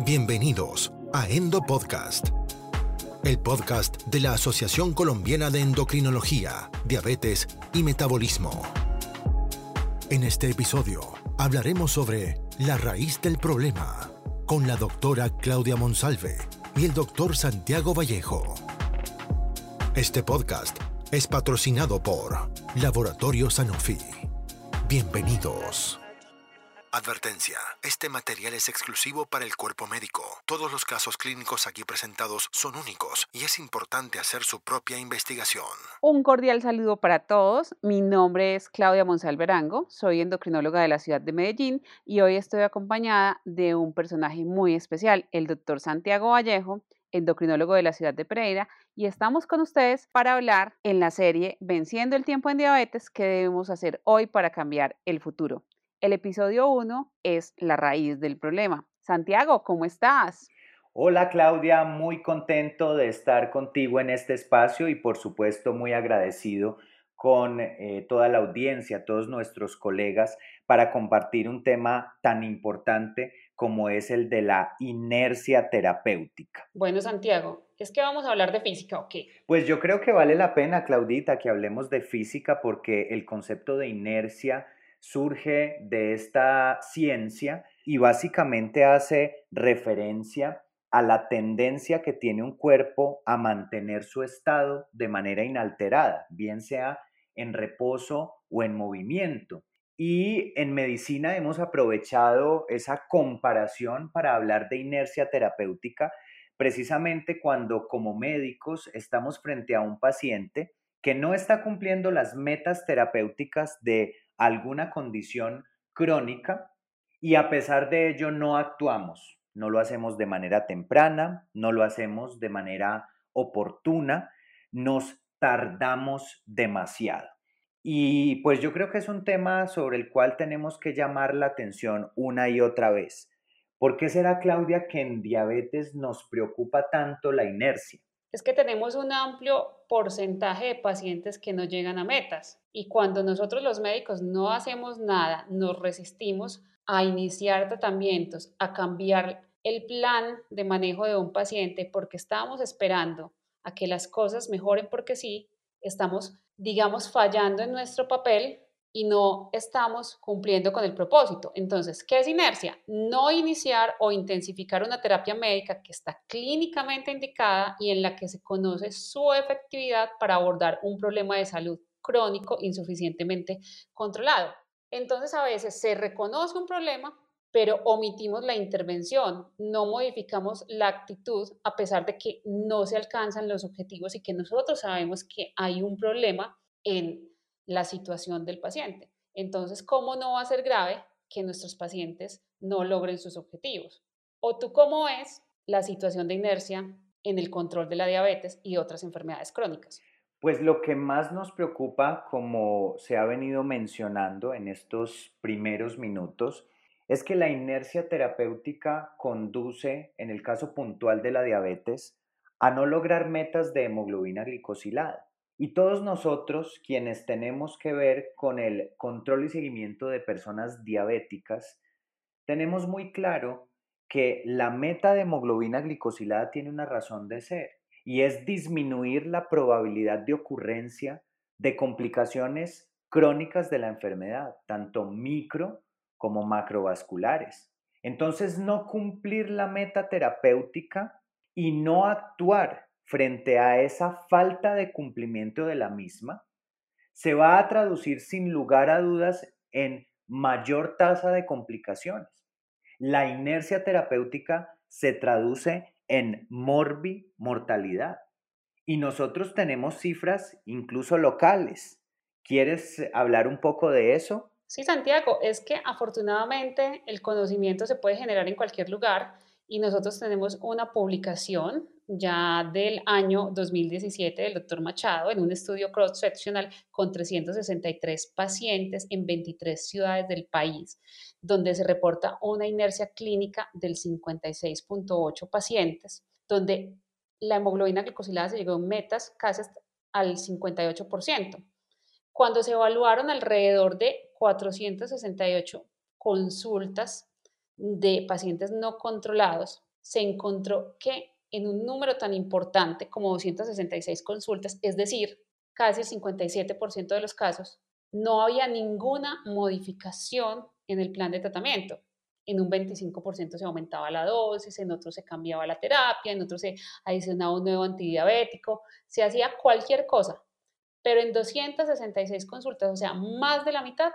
Bienvenidos a Endo Podcast, el podcast de la Asociación Colombiana de Endocrinología, Diabetes y Metabolismo. En este episodio hablaremos sobre la raíz del problema con la doctora Claudia Monsalve y el doctor Santiago Vallejo. Este podcast es patrocinado por Laboratorio Sanofi. Bienvenidos. Advertencia. Este material es exclusivo para el cuerpo médico. Todos los casos clínicos aquí presentados son únicos y es importante hacer su propia investigación. Un cordial saludo para todos. Mi nombre es Claudia Monsalverango, soy endocrinóloga de la ciudad de Medellín y hoy estoy acompañada de un personaje muy especial, el doctor Santiago Vallejo, endocrinólogo de la ciudad de Pereira, y estamos con ustedes para hablar en la serie Venciendo el tiempo en diabetes, qué debemos hacer hoy para cambiar el futuro. El episodio 1 es la raíz del problema. Santiago, ¿cómo estás? Hola Claudia, muy contento de estar contigo en este espacio y por supuesto muy agradecido con eh, toda la audiencia, todos nuestros colegas, para compartir un tema tan importante como es el de la inercia terapéutica. Bueno, Santiago, ¿es que vamos a hablar de física o qué? Pues yo creo que vale la pena, Claudita, que hablemos de física porque el concepto de inercia surge de esta ciencia y básicamente hace referencia a la tendencia que tiene un cuerpo a mantener su estado de manera inalterada, bien sea en reposo o en movimiento. Y en medicina hemos aprovechado esa comparación para hablar de inercia terapéutica, precisamente cuando como médicos estamos frente a un paciente que no está cumpliendo las metas terapéuticas de alguna condición crónica y a pesar de ello no actuamos, no lo hacemos de manera temprana, no lo hacemos de manera oportuna, nos tardamos demasiado. Y pues yo creo que es un tema sobre el cual tenemos que llamar la atención una y otra vez. ¿Por qué será, Claudia, que en diabetes nos preocupa tanto la inercia? Es que tenemos un amplio porcentaje de pacientes que no llegan a metas y cuando nosotros los médicos no hacemos nada, nos resistimos a iniciar tratamientos, a cambiar el plan de manejo de un paciente porque estábamos esperando a que las cosas mejoren porque sí, estamos, digamos, fallando en nuestro papel y no estamos cumpliendo con el propósito. Entonces, ¿qué es inercia? No iniciar o intensificar una terapia médica que está clínicamente indicada y en la que se conoce su efectividad para abordar un problema de salud crónico insuficientemente controlado. Entonces, a veces se reconoce un problema, pero omitimos la intervención, no modificamos la actitud a pesar de que no se alcanzan los objetivos y que nosotros sabemos que hay un problema en la situación del paciente. Entonces, ¿cómo no va a ser grave que nuestros pacientes no logren sus objetivos? ¿O tú cómo ves la situación de inercia en el control de la diabetes y otras enfermedades crónicas? Pues lo que más nos preocupa, como se ha venido mencionando en estos primeros minutos, es que la inercia terapéutica conduce, en el caso puntual de la diabetes, a no lograr metas de hemoglobina glicosilada. Y todos nosotros, quienes tenemos que ver con el control y seguimiento de personas diabéticas, tenemos muy claro que la meta de hemoglobina glicosilada tiene una razón de ser y es disminuir la probabilidad de ocurrencia de complicaciones crónicas de la enfermedad, tanto micro como macrovasculares. Entonces, no cumplir la meta terapéutica y no actuar frente a esa falta de cumplimiento de la misma, se va a traducir sin lugar a dudas en mayor tasa de complicaciones. La inercia terapéutica se traduce en morbi mortalidad. Y nosotros tenemos cifras incluso locales. ¿Quieres hablar un poco de eso? Sí, Santiago, es que afortunadamente el conocimiento se puede generar en cualquier lugar y nosotros tenemos una publicación ya del año 2017 del doctor Machado en un estudio cross-sectional con 363 pacientes en 23 ciudades del país, donde se reporta una inercia clínica del 56.8 pacientes, donde la hemoglobina glicosilada se llegó en metas casi al 58%. Cuando se evaluaron alrededor de 468 consultas de pacientes no controlados, se encontró que en un número tan importante como 266 consultas, es decir, casi el 57% de los casos, no había ninguna modificación en el plan de tratamiento. En un 25% se aumentaba la dosis, en otros se cambiaba la terapia, en otros se adicionaba un nuevo antidiabético, se hacía cualquier cosa. Pero en 266 consultas, o sea, más de la mitad,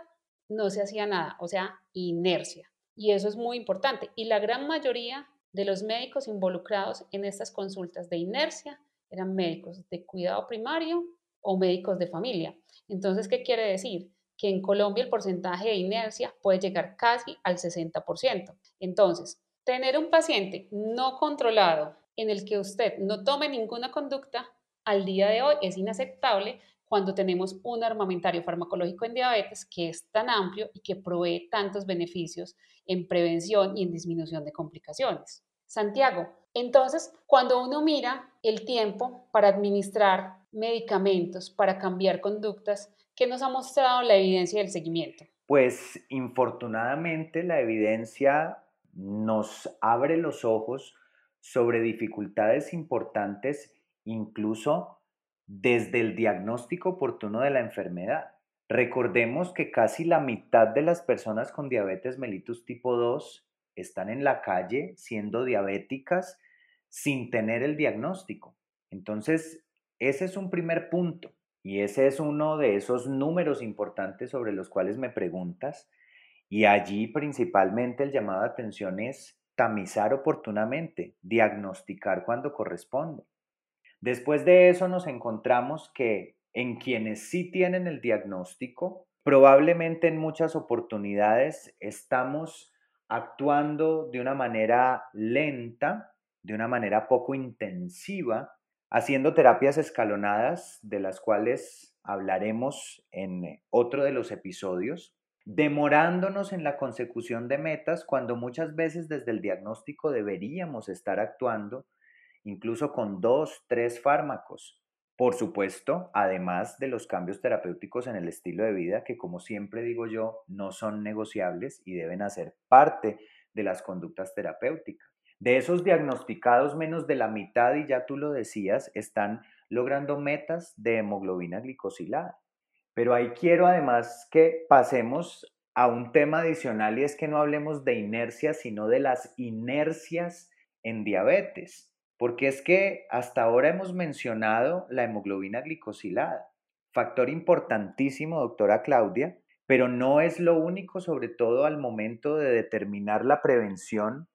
no se hacía nada, o sea, inercia. Y eso es muy importante. Y la gran mayoría de los médicos involucrados en estas consultas de inercia eran médicos de cuidado primario o médicos de familia. Entonces, ¿qué quiere decir? Que en Colombia el porcentaje de inercia puede llegar casi al 60%. Entonces, tener un paciente no controlado en el que usted no tome ninguna conducta al día de hoy es inaceptable cuando tenemos un armamentario farmacológico en diabetes que es tan amplio y que provee tantos beneficios en prevención y en disminución de complicaciones. Santiago, entonces, cuando uno mira el tiempo para administrar medicamentos, para cambiar conductas, ¿qué nos ha mostrado la evidencia del seguimiento? Pues infortunadamente la evidencia nos abre los ojos sobre dificultades importantes incluso desde el diagnóstico oportuno de la enfermedad. Recordemos que casi la mitad de las personas con diabetes mellitus tipo 2 están en la calle siendo diabéticas sin tener el diagnóstico. Entonces, ese es un primer punto y ese es uno de esos números importantes sobre los cuales me preguntas. Y allí principalmente el llamado de atención es tamizar oportunamente, diagnosticar cuando corresponde. Después de eso nos encontramos que en quienes sí tienen el diagnóstico, probablemente en muchas oportunidades estamos actuando de una manera lenta, de una manera poco intensiva, haciendo terapias escalonadas, de las cuales hablaremos en otro de los episodios, demorándonos en la consecución de metas cuando muchas veces desde el diagnóstico deberíamos estar actuando incluso con dos, tres fármacos. Por supuesto, además de los cambios terapéuticos en el estilo de vida, que como siempre digo yo, no son negociables y deben hacer parte de las conductas terapéuticas. De esos diagnosticados, menos de la mitad, y ya tú lo decías, están logrando metas de hemoglobina glicosilada. Pero ahí quiero además que pasemos a un tema adicional y es que no hablemos de inercia, sino de las inercias en diabetes. Porque es que hasta ahora hemos mencionado la hemoglobina glicosilada, factor importantísimo, doctora Claudia, pero no es lo único, sobre todo al momento de determinar la prevención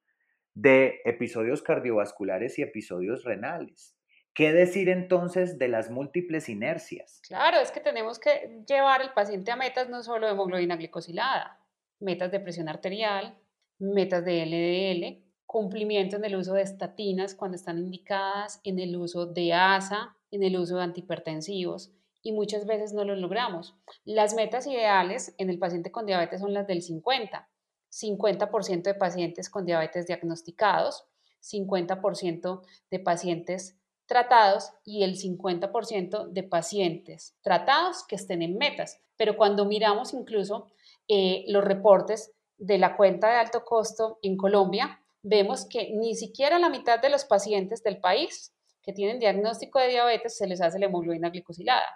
de episodios cardiovasculares y episodios renales. ¿Qué decir entonces de las múltiples inercias? Claro, es que tenemos que llevar al paciente a metas no solo de hemoglobina glicosilada, metas de presión arterial, metas de LDL, cumplimiento en el uso de estatinas cuando están indicadas, en el uso de ASA, en el uso de antihipertensivos y muchas veces no lo logramos. Las metas ideales en el paciente con diabetes son las del 50. 50% de pacientes con diabetes diagnosticados, 50% de pacientes tratados y el 50% de pacientes tratados que estén en metas. Pero cuando miramos incluso eh, los reportes de la cuenta de alto costo en Colombia, vemos que ni siquiera la mitad de los pacientes del país que tienen diagnóstico de diabetes se les hace la hemoglobina glicosilada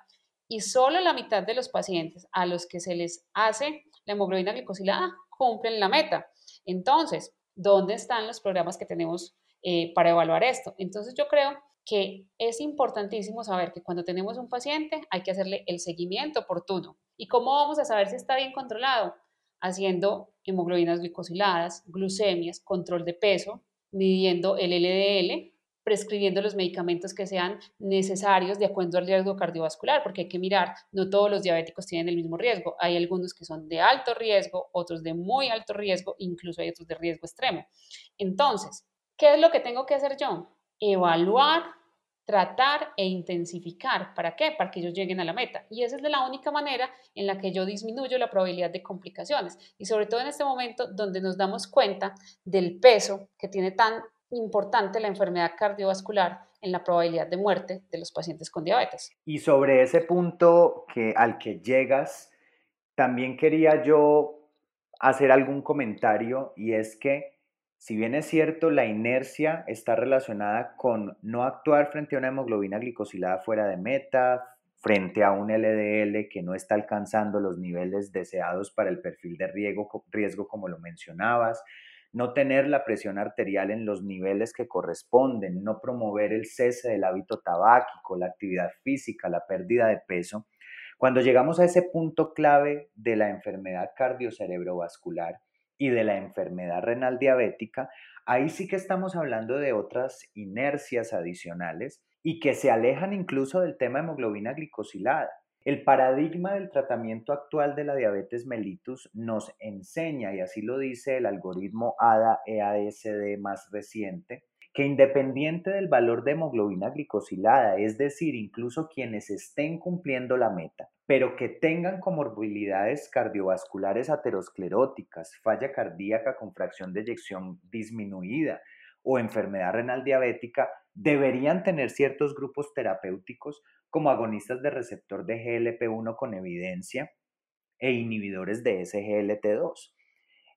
y solo la mitad de los pacientes a los que se les hace la hemoglobina glicosilada cumplen la meta. Entonces, ¿dónde están los programas que tenemos eh, para evaluar esto? Entonces, yo creo que es importantísimo saber que cuando tenemos un paciente hay que hacerle el seguimiento oportuno. ¿Y cómo vamos a saber si está bien controlado? Haciendo hemoglobinas glicosiladas, glucemias, control de peso, midiendo el LDL, prescribiendo los medicamentos que sean necesarios de acuerdo al riesgo cardiovascular, porque hay que mirar, no todos los diabéticos tienen el mismo riesgo. Hay algunos que son de alto riesgo, otros de muy alto riesgo, incluso hay otros de riesgo extremo. Entonces, ¿qué es lo que tengo que hacer yo? Evaluar tratar e intensificar. ¿Para qué? Para que ellos lleguen a la meta. Y esa es la única manera en la que yo disminuyo la probabilidad de complicaciones. Y sobre todo en este momento donde nos damos cuenta del peso que tiene tan importante la enfermedad cardiovascular en la probabilidad de muerte de los pacientes con diabetes. Y sobre ese punto que, al que llegas, también quería yo hacer algún comentario y es que Si bien es cierto, la inercia está relacionada con no actuar frente a una hemoglobina glicosilada fuera de meta, frente a un LDL que no está alcanzando los niveles deseados para el perfil de riesgo, riesgo como lo mencionabas, no tener la presión arterial en los niveles que corresponden, no promover el cese del hábito tabáquico, la actividad física, la pérdida de peso. Cuando llegamos a ese punto clave de la enfermedad cardiocerebrovascular y de la enfermedad renal diabética, ahí sí que estamos hablando de otras inercias adicionales y que se alejan incluso del tema hemoglobina glicosilada. El paradigma del tratamiento actual de la diabetes mellitus nos enseña, y así lo dice el algoritmo ADA-EASD más reciente, que independiente del valor de hemoglobina glicosilada, es decir, incluso quienes estén cumpliendo la meta, pero que tengan comorbilidades cardiovasculares ateroscleróticas, falla cardíaca con fracción de eyección disminuida o enfermedad renal diabética, deberían tener ciertos grupos terapéuticos como agonistas de receptor de GLP-1 con evidencia e inhibidores de SGLT2.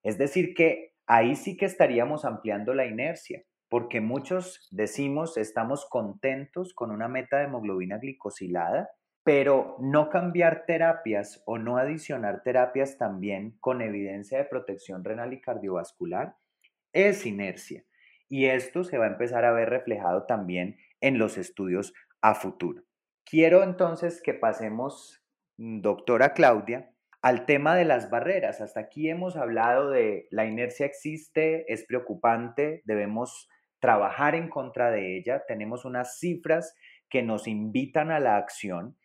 Es decir, que ahí sí que estaríamos ampliando la inercia, porque muchos decimos estamos contentos con una meta de hemoglobina glicosilada, pero no cambiar terapias o no adicionar terapias también con evidencia de protección renal y cardiovascular es inercia. Y esto se va a empezar a ver reflejado también en los estudios a futuro. Quiero entonces que pasemos, mm, doctora Claudia, al tema de las barreras. Hasta aquí hemos hablado de la inercia existe, es preocupante, debemos trabajar en contra de ella, tenemos unas cifras que nos invitan a la acción,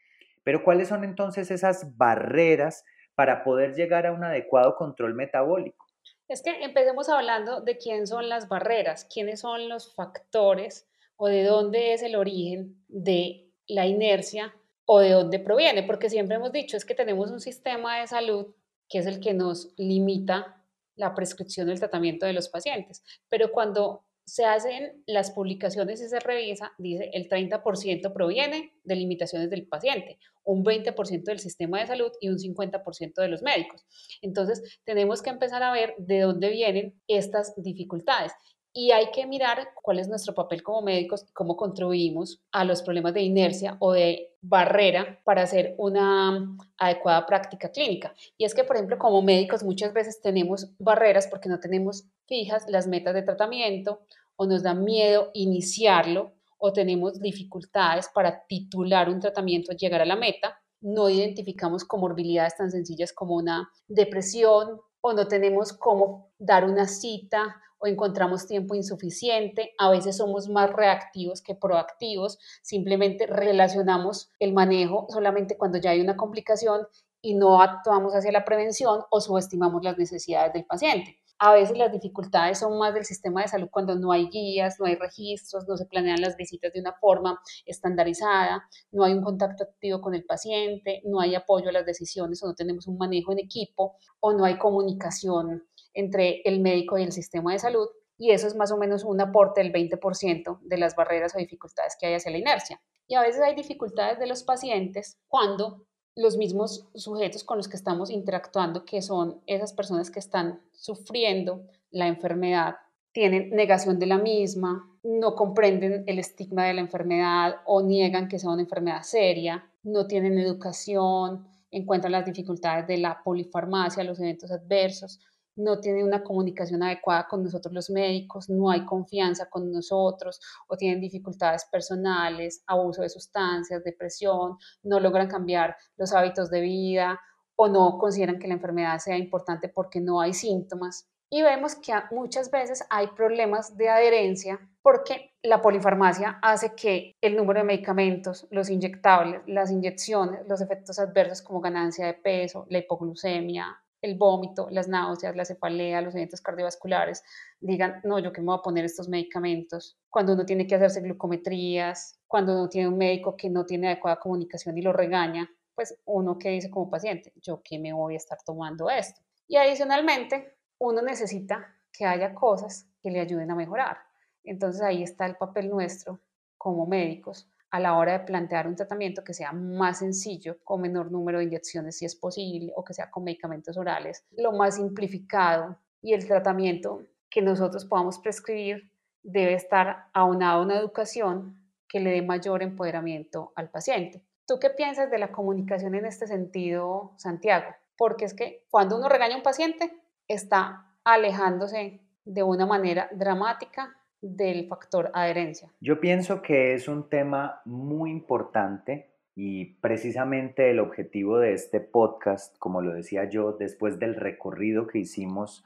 pero ¿cuáles son entonces esas barreras para poder llegar a un adecuado control metabólico? Es que empecemos hablando de quién son las barreras, quiénes son los factores o de dónde es el origen de la inercia o de dónde proviene, porque siempre hemos dicho es que tenemos un sistema de salud que es el que nos limita la prescripción del tratamiento de los pacientes, pero cuando se hacen las publicaciones y se revisa, dice el 30% proviene de limitaciones del paciente, un 20% del sistema de salud y un 50% de los médicos. Entonces, tenemos que empezar a ver de dónde vienen estas dificultades y hay que mirar cuál es nuestro papel como médicos y cómo contribuimos a los problemas de inercia o de barrera para hacer una adecuada práctica clínica. Y es que, por ejemplo, como médicos muchas veces tenemos barreras porque no tenemos fijas las metas de tratamiento o nos da miedo iniciarlo o tenemos dificultades para titular un tratamiento, llegar a la meta, no identificamos comorbilidades tan sencillas como una depresión o no tenemos cómo dar una cita o encontramos tiempo insuficiente, a veces somos más reactivos que proactivos, simplemente relacionamos el manejo solamente cuando ya hay una complicación y no actuamos hacia la prevención o subestimamos las necesidades del paciente. A veces las dificultades son más del sistema de salud cuando no hay guías, no hay registros, no se planean las visitas de una forma estandarizada, no hay un contacto activo con el paciente, no hay apoyo a las decisiones o no tenemos un manejo en equipo o no hay comunicación entre el médico y el sistema de salud y eso es más o menos un aporte del 20% de las barreras o dificultades que hay hacia la inercia. Y a veces hay dificultades de los pacientes cuando los mismos sujetos con los que estamos interactuando, que son esas personas que están sufriendo la enfermedad, tienen negación de la misma, no comprenden el estigma de la enfermedad o niegan que sea una enfermedad seria, no tienen educación, encuentran las dificultades de la polifarmacia, los eventos adversos, no tienen una comunicación adecuada con nosotros los médicos, no hay confianza con nosotros o tienen dificultades personales, abuso de sustancias, depresión, no logran cambiar los hábitos de vida o no consideran que la enfermedad sea importante porque no hay síntomas. Y vemos que muchas veces hay problemas de adherencia porque la polifarmacia hace que el número de medicamentos, los inyectables, las inyecciones, los efectos adversos como ganancia de peso, la hipoglucemia, el vómito, las náuseas, la cefalea, los eventos cardiovasculares, digan, no, yo que me voy a poner estos medicamentos, cuando uno tiene que hacerse glucometrías, cuando uno tiene un médico que no tiene adecuada comunicación y lo regaña, pues uno que dice como paciente, yo que me voy a estar tomando esto. Y adicionalmente, uno necesita que haya cosas que le ayuden a mejorar. Entonces ahí está el papel nuestro como médicos a la hora de plantear un tratamiento que sea más sencillo, con menor número de inyecciones si es posible, o que sea con medicamentos orales, lo más simplificado y el tratamiento que nosotros podamos prescribir debe estar aunado a una educación que le dé mayor empoderamiento al paciente. ¿Tú qué piensas de la comunicación en este sentido, Santiago? Porque es que cuando uno regaña a un paciente, está alejándose de una manera dramática del factor adherencia. Yo pienso que es un tema muy importante y precisamente el objetivo de este podcast, como lo decía yo, después del recorrido que hicimos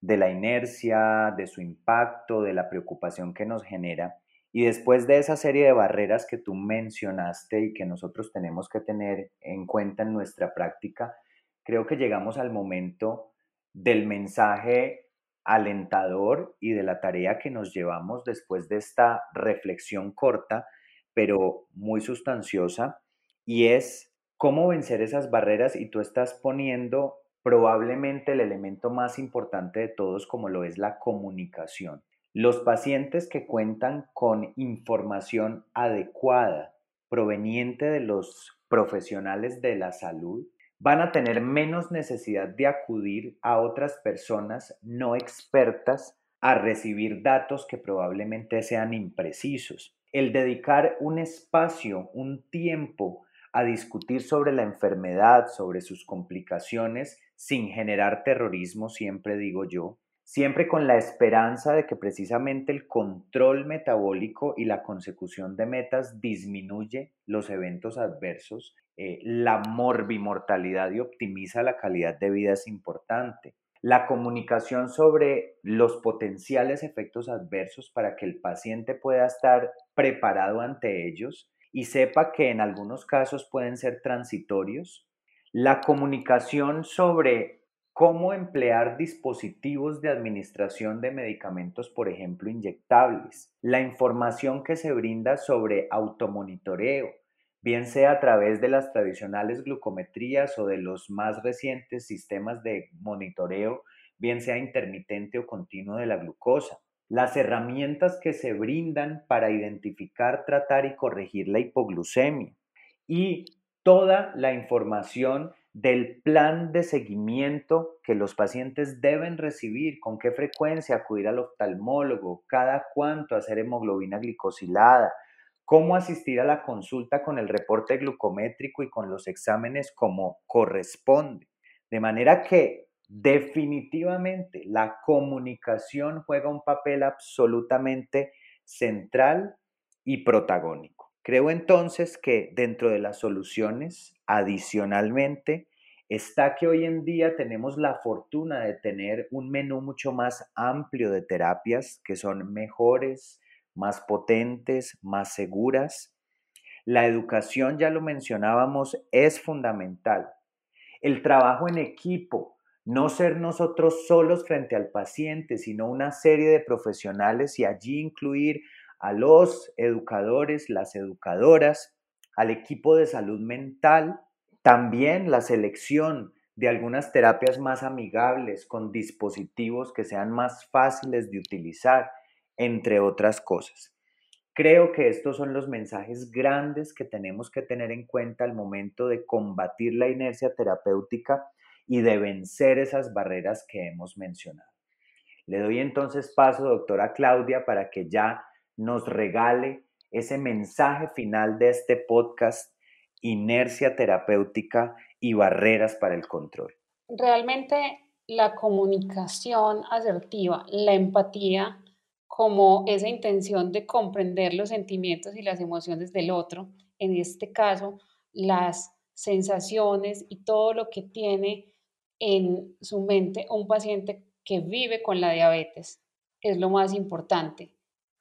de la inercia, de su impacto, de la preocupación que nos genera, y después de esa serie de barreras que tú mencionaste y que nosotros tenemos que tener en cuenta en nuestra práctica, creo que llegamos al momento del mensaje alentador y de la tarea que nos llevamos después de esta reflexión corta, pero muy sustanciosa, y es cómo vencer esas barreras y tú estás poniendo probablemente el elemento más importante de todos como lo es la comunicación. Los pacientes que cuentan con información adecuada proveniente de los profesionales de la salud van a tener menos necesidad de acudir a otras personas no expertas a recibir datos que probablemente sean imprecisos. El dedicar un espacio, un tiempo a discutir sobre la enfermedad, sobre sus complicaciones, sin generar terrorismo, siempre digo yo, siempre con la esperanza de que precisamente el control metabólico y la consecución de metas disminuye los eventos adversos, eh, la morbimortalidad y optimiza la calidad de vida es importante. La comunicación sobre los potenciales efectos adversos para que el paciente pueda estar preparado ante ellos y sepa que en algunos casos pueden ser transitorios. La comunicación sobre cómo emplear dispositivos de administración de medicamentos, por ejemplo, inyectables, la información que se brinda sobre automonitoreo, bien sea a través de las tradicionales glucometrías o de los más recientes sistemas de monitoreo, bien sea intermitente o continuo de la glucosa, las herramientas que se brindan para identificar, tratar y corregir la hipoglucemia. Y toda la información del plan de seguimiento que los pacientes deben recibir, con qué frecuencia acudir al oftalmólogo, cada cuánto hacer hemoglobina glicosilada, cómo asistir a la consulta con el reporte glucométrico y con los exámenes como corresponde. De manera que definitivamente la comunicación juega un papel absolutamente central y protagónico. Creo entonces que dentro de las soluciones, adicionalmente, está que hoy en día tenemos la fortuna de tener un menú mucho más amplio de terapias que son mejores, más potentes, más seguras. La educación, ya lo mencionábamos, es fundamental. El trabajo en equipo, no ser nosotros solos frente al paciente, sino una serie de profesionales y allí incluir a los educadores, las educadoras, al equipo de salud mental, también la selección de algunas terapias más amigables con dispositivos que sean más fáciles de utilizar, entre otras cosas. Creo que estos son los mensajes grandes que tenemos que tener en cuenta al momento de combatir la inercia terapéutica y de vencer esas barreras que hemos mencionado. Le doy entonces paso, doctora Claudia, para que ya nos regale ese mensaje final de este podcast, inercia terapéutica y barreras para el control. Realmente la comunicación asertiva, la empatía, como esa intención de comprender los sentimientos y las emociones del otro, en este caso, las sensaciones y todo lo que tiene en su mente un paciente que vive con la diabetes, es lo más importante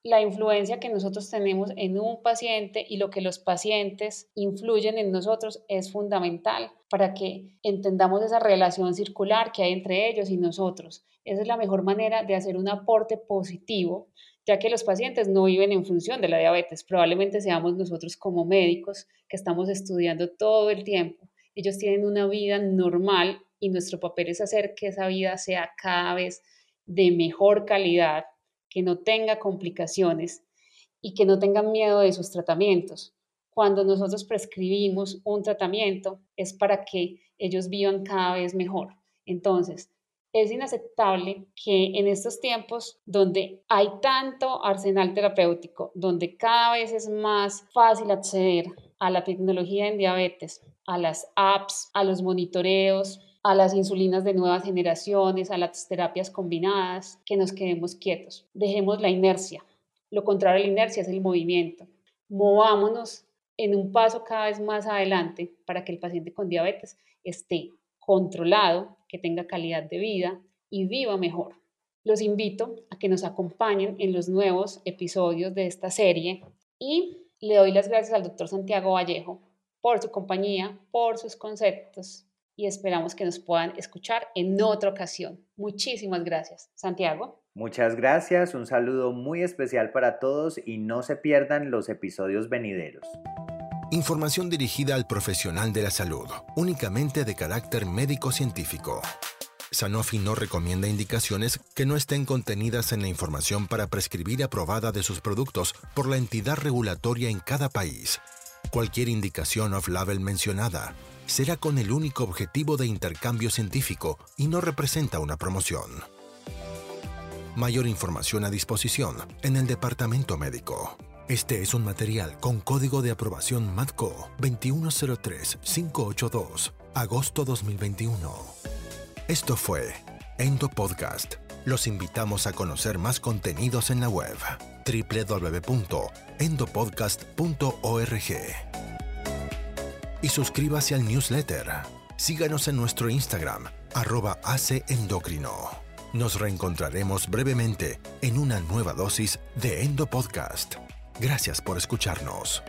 la influencia que nosotros tenemos en un paciente y lo que los pacientes influyen en nosotros es fundamental para que entendamos esa relación circular que hay entre ellos y nosotros. Esa es la mejor manera de hacer un aporte positivo, ya que los pacientes no viven en función de la diabetes. Probablemente seamos nosotros como médicos que estamos estudiando todo el tiempo. Ellos tienen una vida normal y nuestro papel es hacer que esa vida sea cada vez de mejor calidad que no tenga complicaciones y que no tengan miedo de sus tratamientos. Cuando nosotros prescribimos un tratamiento es para que ellos vivan cada vez mejor. Entonces, Es inaceptable que en estos tiempos donde hay tanto arsenal terapéutico, donde cada vez es más fácil acceder a la tecnología en diabetes, a las apps, a los monitoreos, a las insulinas de nuevas generaciones, a las terapias combinadas, que nos quedemos quietos. Dejemos la inercia. Lo contrario a la inercia es el movimiento. Movámonos en un paso cada vez más adelante para que el paciente con diabetes esté controlado, que tenga calidad de vida y viva mejor. Los invito a que nos acompañen en los nuevos episodios de esta serie y le doy las gracias al doctor Santiago Vallejo por su compañía, por sus conceptos y esperamos que nos puedan escuchar en otra ocasión. Muchísimas gracias. Santiago. Muchas gracias, un saludo muy especial para todos y no se pierdan los episodios venideros. Información dirigida al profesional de la salud, únicamente de carácter médico-científico. Sanofi no recomienda indicaciones que no estén contenidas en la información para prescribir aprobada de sus productos por la entidad regulatoria en cada país. Cualquier indicación off-label mencionada será con el único objetivo de intercambio científico y no representa una promoción. Mayor información a disposición en el Departamento Médico. Este es un material con código de aprobación MATCO 2103582, agosto 2021. Esto fue Endo Podcast. Los invitamos a conocer más contenidos en la web www.endopodcast.org y suscríbase al newsletter. Síganos en nuestro Instagram, arroba Endocrino. Nos reencontraremos brevemente en una nueva dosis de Endo Podcast. Gracias por escucharnos.